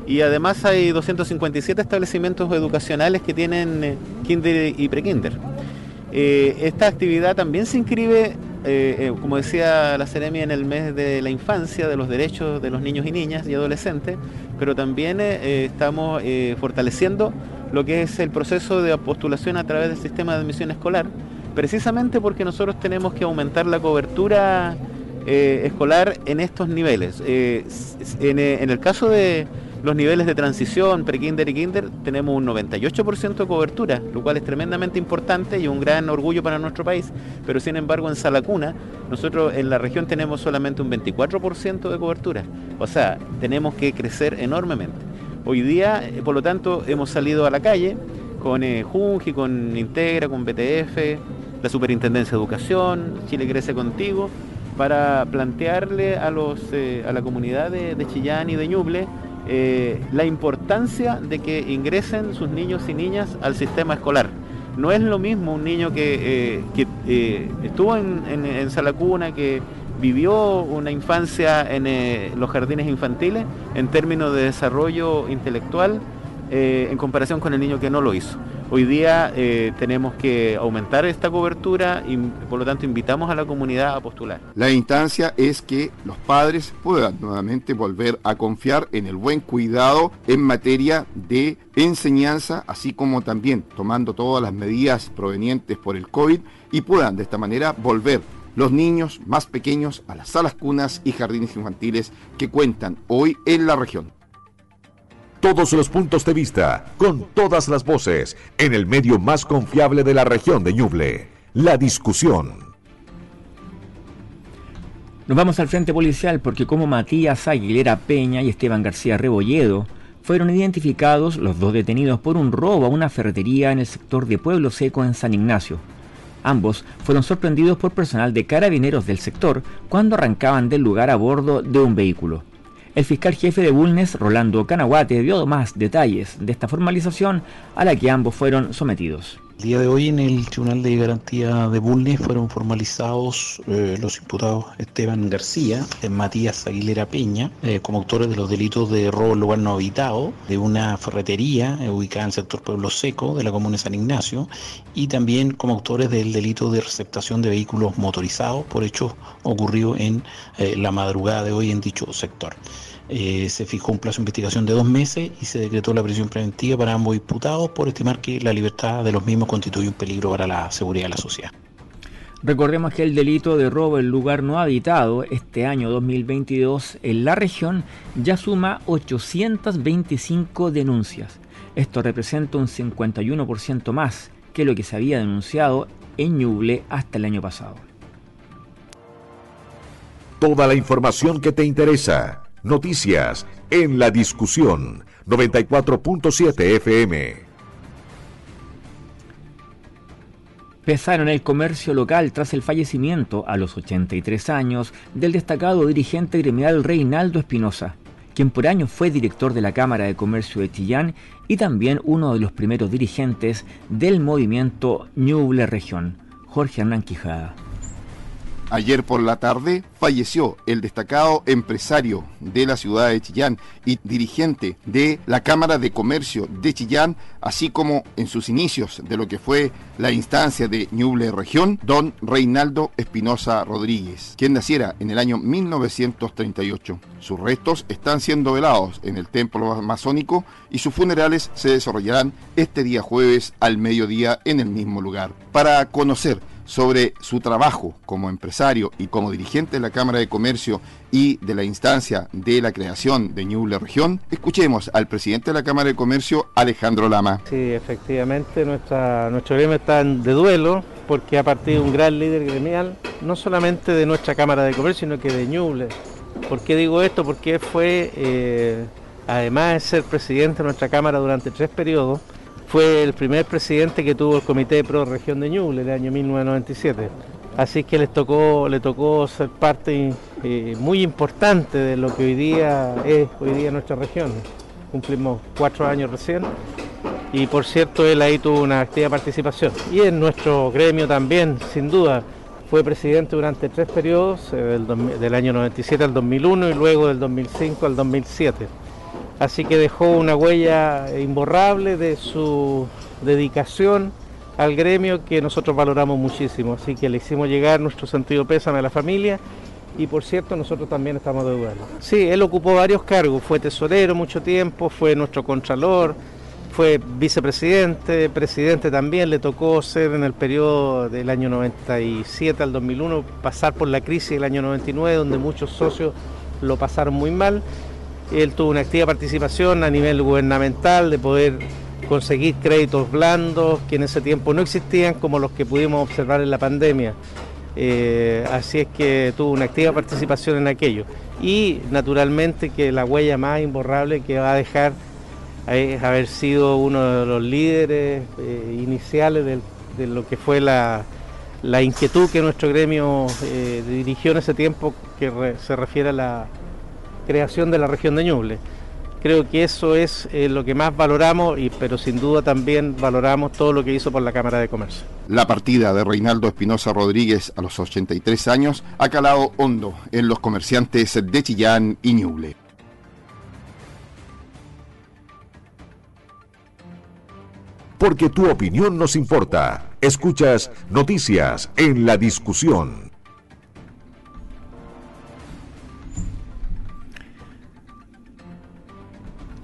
y además hay 257 establecimientos educacionales que tienen eh, kinder y prekinder. Eh, esta actividad también se inscribe, como decía la Ceremi, en el mes de la infancia, de los derechos de los niños y niñas y adolescentes, pero también estamos fortaleciendo lo que es el proceso de postulación a través del sistema de admisión escolar, precisamente porque nosotros tenemos que aumentar la cobertura eh, escolar en estos niveles. Eh, eh, en, el caso de los niveles de transición, pre-kinder y kinder, tenemos un 98% de cobertura, lo cual es tremendamente importante y un gran orgullo para nuestro país. Pero sin embargo, en sala cuna, nosotros en la región tenemos solamente un 24% de cobertura. O sea, tenemos que crecer enormemente. Hoy día, por lo tanto, hemos salido a la calle con Junji, con Integra, con BTF, la Superintendencia de Educación, Chile Crece Contigo, para plantearle a, los, eh, a la comunidad de, Chillán y de Ñuble eh, la importancia de que ingresen sus niños y niñas al sistema escolar. No es lo mismo un niño que, eh, estuvo en, en, Salacuna, que vivió una infancia en los jardines infantiles en términos de desarrollo intelectual en comparación con el niño que no lo hizo. Hoy día eh, tenemos que aumentar esta cobertura y por lo tanto invitamos a la comunidad a postular. La instancia es que los padres puedan nuevamente volver a confiar en el buen cuidado en materia de enseñanza, así como también tomando todas las medidas provenientes por el COVID y puedan de esta manera volver los niños más pequeños a las salas cunas y jardines infantiles que cuentan hoy en la región todos los puntos de vista, con todas las voces, en el medio más confiable de la región de Ñuble, la discusión. Nos vamos al frente policial porque como Matías Aguilera Peña y Esteban García Rebolledo fueron identificados los dos detenidos por un robo a una ferretería en el sector de Pueblo Seco en San Ignacio. Ambos fueron sorprendidos por personal de carabineros del sector cuando arrancaban del lugar a bordo de un vehículo. El fiscal jefe de Bulnes, Rolando Canaguate, dio más detalles de esta formalización a la que ambos fueron sometidos. El día de hoy en el Tribunal de Garantía de Bulnes fueron formalizados eh, los imputados Esteban García, y Matías Aguilera Peña, eh, como autores de los delitos de robo en lugar no habitado, de una ferretería eh, ubicada en el sector Pueblo Seco de la comuna de San Ignacio, y también como autores del delito de receptación de vehículos motorizados por hechos ocurridos en la madrugada de hoy en dicho sector. Eh, se fijó un plazo de investigación de dos meses y se decretó la prisión preventiva para ambos imputados por estimar que la libertad de los mismos constituye un peligro para la seguridad de la sociedad. Recordemos que el delito de robo en lugar no habitado este año 2022 en la región ya suma 825 denuncias. Esto representa un 51% más que lo que se había denunciado en Ñuble hasta el año pasado. Toda la información que te interesa Noticias en la discusión 94.7 FM. Pesaron el comercio local tras el fallecimiento a los 83 años del destacado dirigente gremial Reinaldo Espinosa, quien por años fue director de la Cámara de Comercio de Chillán y también uno de los primeros dirigentes del movimiento Ñuble Región, Jorge Hernán Quijada. Ayer por la tarde falleció el destacado empresario de la ciudad de Chillán y dirigente de la Cámara de Comercio de Chillán, así como en sus inicios de lo que fue la instancia de Ñuble Región, don Reinaldo Espinosa Rodríguez, quien naciera en el año 1938. Sus restos están siendo velados en el templo masónico y sus funerales se desarrollarán este día jueves al mediodía en el mismo lugar. Para conocer sobre su trabajo como empresario y como dirigente de la Cámara de Comercio y de la instancia de la creación de Ñuble Región, escuchemos al presidente de la Cámara de Comercio, Alejandro Lama. Sí, efectivamente, nuestra, nuestro gremio está de duelo porque ha partido un gran líder gremial, no solamente de nuestra Cámara de Comercio, sino que de Ñuble. ¿Por qué digo esto? Porque fue, eh, además de ser presidente de nuestra Cámara durante tres periodos, fue el primer presidente que tuvo el Comité de Pro Región de Ñuble en el año 1997. Así que les tocó, le tocó ser parte eh, muy importante de lo que hoy día es hoy día nuestra región. Cumplimos cuatro años recién y por cierto él ahí tuvo una activa participación. Y en nuestro gremio también, sin duda, Fue presidente durante tres periodos, eh, del, 2000 del año 97 al 2001 y luego del 2005 al 2007. Así que dejó una huella imborrable de su dedicación al gremio que nosotros valoramos muchísimo. Así que le hicimos llegar nuestro sentido pésame a la familia y por cierto nosotros también estamos de duelo. Sí, él ocupó varios cargos, fue tesorero mucho tiempo, fue nuestro contralor, fue vicepresidente, presidente también, le tocó ser en el periodo del año 97 al 2001, pasar por la crisis del año 99, donde muchos socios lo pasaron muy mal. Él tuvo una activa participación a nivel gubernamental de poder conseguir créditos blandos que en ese tiempo no existían como los que pudimos observar en la pandemia. Eh, así es que tuvo una activa participación en aquello. Y naturalmente que la huella más imborrable que va a dejar es haber sido uno de los líderes eh, iniciales de, lo que fue la, inquietud que nuestro gremio eh, dirigió en ese tiempo que se refiere a la creación de la región de Ñuble. Creo que eso es eh, lo que más valoramos, y, pero sin duda también valoramos todo lo que hizo por la Cámara de Comercio. La partida de Reinaldo Espinosa Rodríguez a los 83 años ha calado hondo en los comerciantes de Chillán y Ñuble. Porque tu opinión nos importa. Escuchas Noticias en la discusión.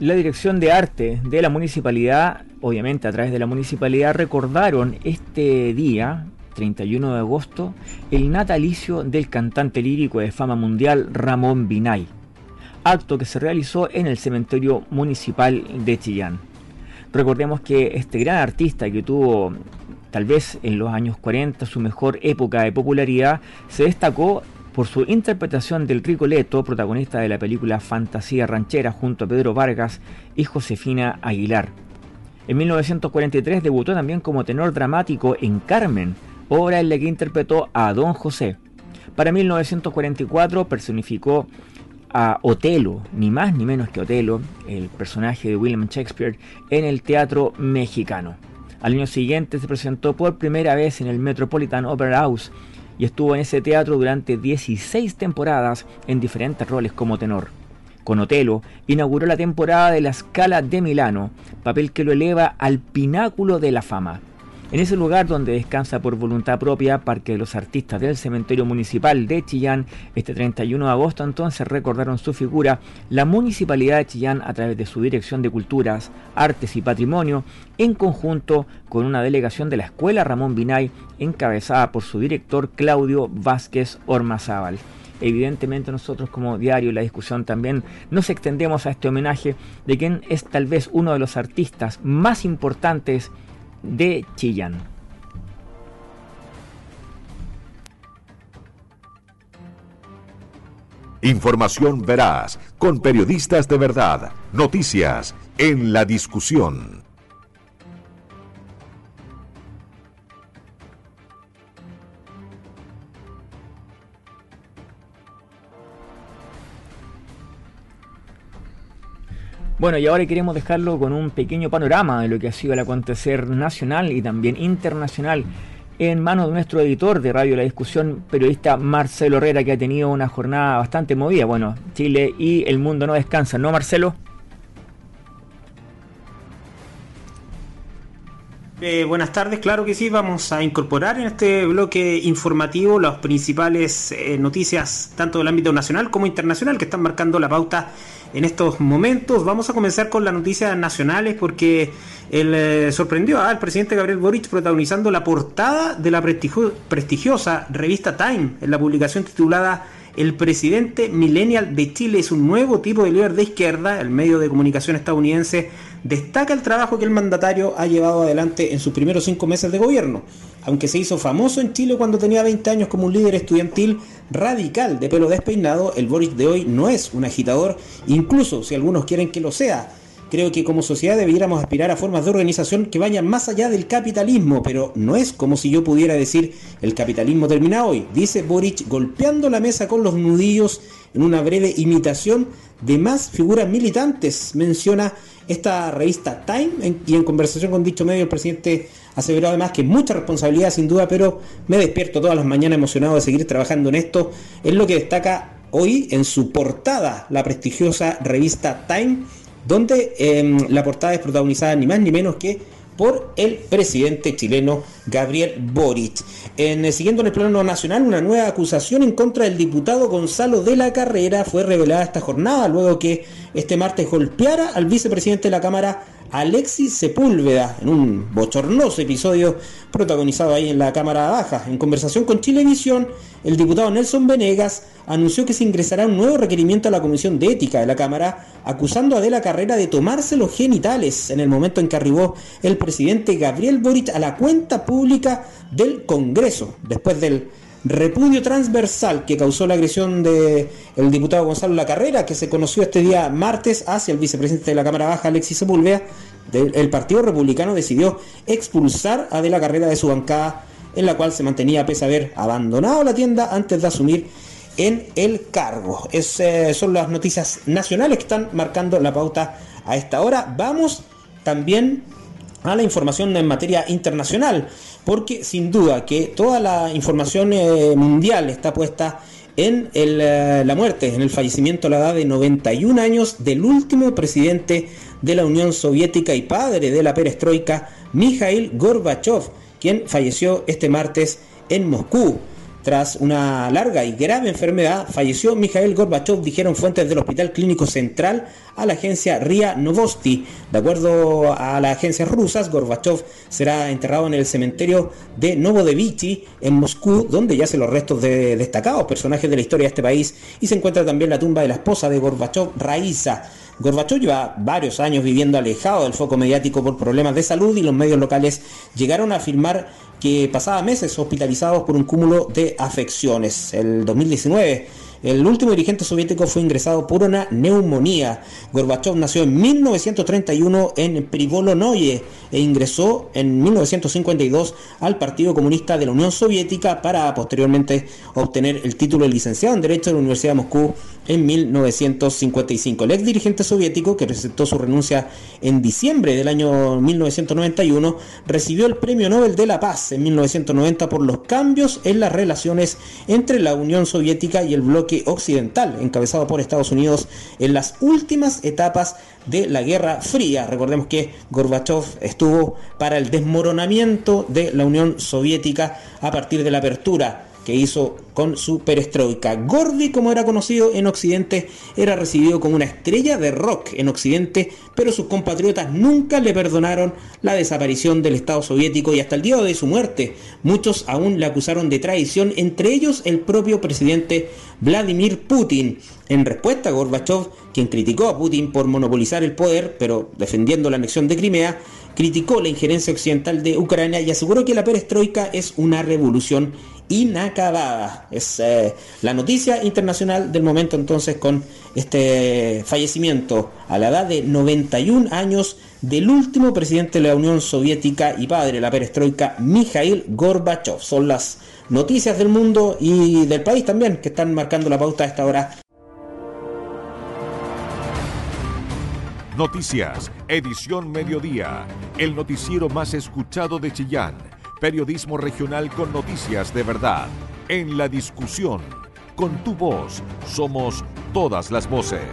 La Dirección de Arte de la Municipalidad, obviamente a través de la Municipalidad, recordaron este día, 31 de agosto, el natalicio del cantante lírico de fama mundial Ramón Binay, acto que se realizó en el Cementerio Municipal de Chillán. Recordemos que este gran artista que tuvo tal vez en los años 40 su mejor época de popularidad, se destacó por su interpretación del Ricoleto, protagonista de la película Fantasía Ranchera junto a Pedro Vargas y Josefina Aguilar. En 1943 debutó también como tenor dramático en Carmen, obra en la que interpretó a Don José. Para 1944 personificó a Otelo, ni más ni menos que Otelo, el personaje de William Shakespeare, en el teatro mexicano. Al año siguiente se presentó por primera vez en el Metropolitan Opera House y estuvo en ese teatro durante 16 temporadas en diferentes roles como tenor. Con Otelo inauguró la temporada de la Scala de Milano, papel que lo eleva al pináculo de la fama. En ese lugar donde descansa por voluntad propia Parque de los Artistas del Cementerio Municipal de Chillán, este 31 de agosto entonces recordaron su figura la Municipalidad de Chillán a través de su Dirección de Culturas, Artes y Patrimonio, en conjunto con una delegación de la Escuela Ramón Binay, encabezada por su director Claudio Vázquez Ormazábal. Evidentemente nosotros como diario La Discusión también nos extendemos a este homenaje de quien es tal vez uno de los artistas más importantes de Chillán. Información veraz, con periodistas de verdad. Noticias en la discusión. Bueno, y ahora queremos dejarlo con un pequeño panorama de lo que ha sido el acontecer nacional y también internacional en manos de nuestro editor de Radio La Discusión, periodista Marcelo Herrera, que ha tenido una jornada bastante movida. Bueno, Chile y el mundo no descansan, ¿no, Marcelo? Eh, buenas tardes, claro que sí, vamos a incorporar en este bloque informativo las principales eh, noticias tanto del ámbito nacional como internacional que están marcando la pauta en estos momentos. Vamos a comenzar con las noticias nacionales porque él eh, sorprendió al presidente Gabriel Boric protagonizando la portada de la prestigio- prestigiosa revista Time en la publicación titulada El presidente millennial de Chile es un nuevo tipo de líder de izquierda. El medio de comunicación estadounidense destaca el trabajo que el mandatario ha llevado adelante en sus primeros cinco meses de gobierno. Aunque se hizo famoso en Chile cuando tenía 20 años como un líder estudiantil radical de pelo despeinado, el Boric de hoy no es un agitador, incluso si algunos quieren que lo sea. Creo que como sociedad debiéramos aspirar a formas de organización que vayan más allá del capitalismo, pero no es como si yo pudiera decir el capitalismo termina hoy, dice Boric golpeando la mesa con los nudillos en una breve imitación de más figuras militantes, menciona esta revista Time y en conversación con dicho medio el presidente aseveró además que mucha responsabilidad sin duda, pero me despierto todas las mañanas emocionado de seguir trabajando en esto, es lo que destaca hoy en su portada la prestigiosa revista Time donde em, la portada es protagonizada ni más ni menos que por el presidente chileno Gabriel Boric. En, eh, siguiendo en el plano nacional, una nueva acusación en contra del diputado Gonzalo de la Carrera fue revelada esta jornada luego que este martes golpeara al vicepresidente de la Cámara Alexis Sepúlveda en un bochornoso episodio protagonizado ahí en la Cámara Baja. En conversación con Chilevisión, el diputado Nelson Venegas anunció que se ingresará un nuevo requerimiento a la Comisión de Ética de la Cámara, acusando a De la Carrera de tomarse los genitales en el momento en que arribó el presidente Gabriel Boric a la cuenta pública del Congreso, después del repudio transversal que causó la agresión del el diputado Gonzalo La Carrera, que se conoció este día martes hacia el vicepresidente de la Cámara Baja, Alexis Sepúlveda, el Partido Republicano decidió expulsar a De la Carrera de su bancada, en la cual se mantenía pese a haber abandonado la tienda antes de asumir en el cargo. Es, eh, son las noticias nacionales que están marcando la pauta a esta hora. Vamos también a la información en materia internacional, porque sin duda que toda la información eh, mundial está puesta en eh, la muerte, en el fallecimiento a la edad de 91 años del último presidente de la Unión Soviética y padre de la perestroika, Mikhail Gorbachev, quien falleció este martes en Moscú. Tras una larga y grave enfermedad, falleció Mikhail Gorbachev, dijeron fuentes del Hospital Clínico Central a la agencia RIA Novosti. De acuerdo a las agencias rusas, Gorbachev será enterrado en el cementerio de Novodevichy en Moscú, donde yacen los restos de destacados personajes de la historia de este país y se encuentra también la tumba de la esposa de Gorbachev, Raisa. Gorbachev lleva varios años viviendo alejado del foco mediático por problemas de salud y los medios locales llegaron a afirmar que pasaba meses hospitalizados por un cúmulo de afecciones. El 2019 el último dirigente soviético fue ingresado por una neumonía. Gorbachev nació en 1931 en Privolonoye e ingresó en 1952 al Partido Comunista de la Unión Soviética para posteriormente obtener el título de licenciado en Derecho de la Universidad de Moscú en 1955. El ex dirigente soviético, que presentó su renuncia en diciembre del año 1991, recibió el Premio Nobel de la Paz en 1990 por los cambios en las relaciones entre la Unión Soviética y el occidental, encabezado por Estados Unidos en las últimas etapas de la Guerra Fría. Recordemos que Gorbachev estuvo para el desmoronamiento de la Unión Soviética a partir de la apertura que hizo con su perestroika. Gordy, como era conocido en Occidente, era recibido como una estrella de rock en Occidente, pero sus compatriotas nunca le perdonaron la desaparición del Estado soviético y hasta el día de su muerte muchos aún le acusaron de traición, entre ellos el propio presidente Vladimir Putin. En respuesta, Gorbachev, quien criticó a Putin por monopolizar el poder, pero defendiendo la anexión de Crimea, criticó la injerencia occidental de Ucrania y aseguró que la perestroika es una revolución inacabada. Es eh, la noticia internacional del momento entonces con este fallecimiento a la edad de 91 años del último presidente de la Unión Soviética y padre de la perestroika, Mikhail Gorbachev. Son las noticias del mundo y del país también que están marcando la pauta a esta hora. Noticias, edición mediodía, el noticiero más escuchado de Chillán Periodismo regional con noticias de verdad. En la discusión. Con tu voz. Somos todas las voces.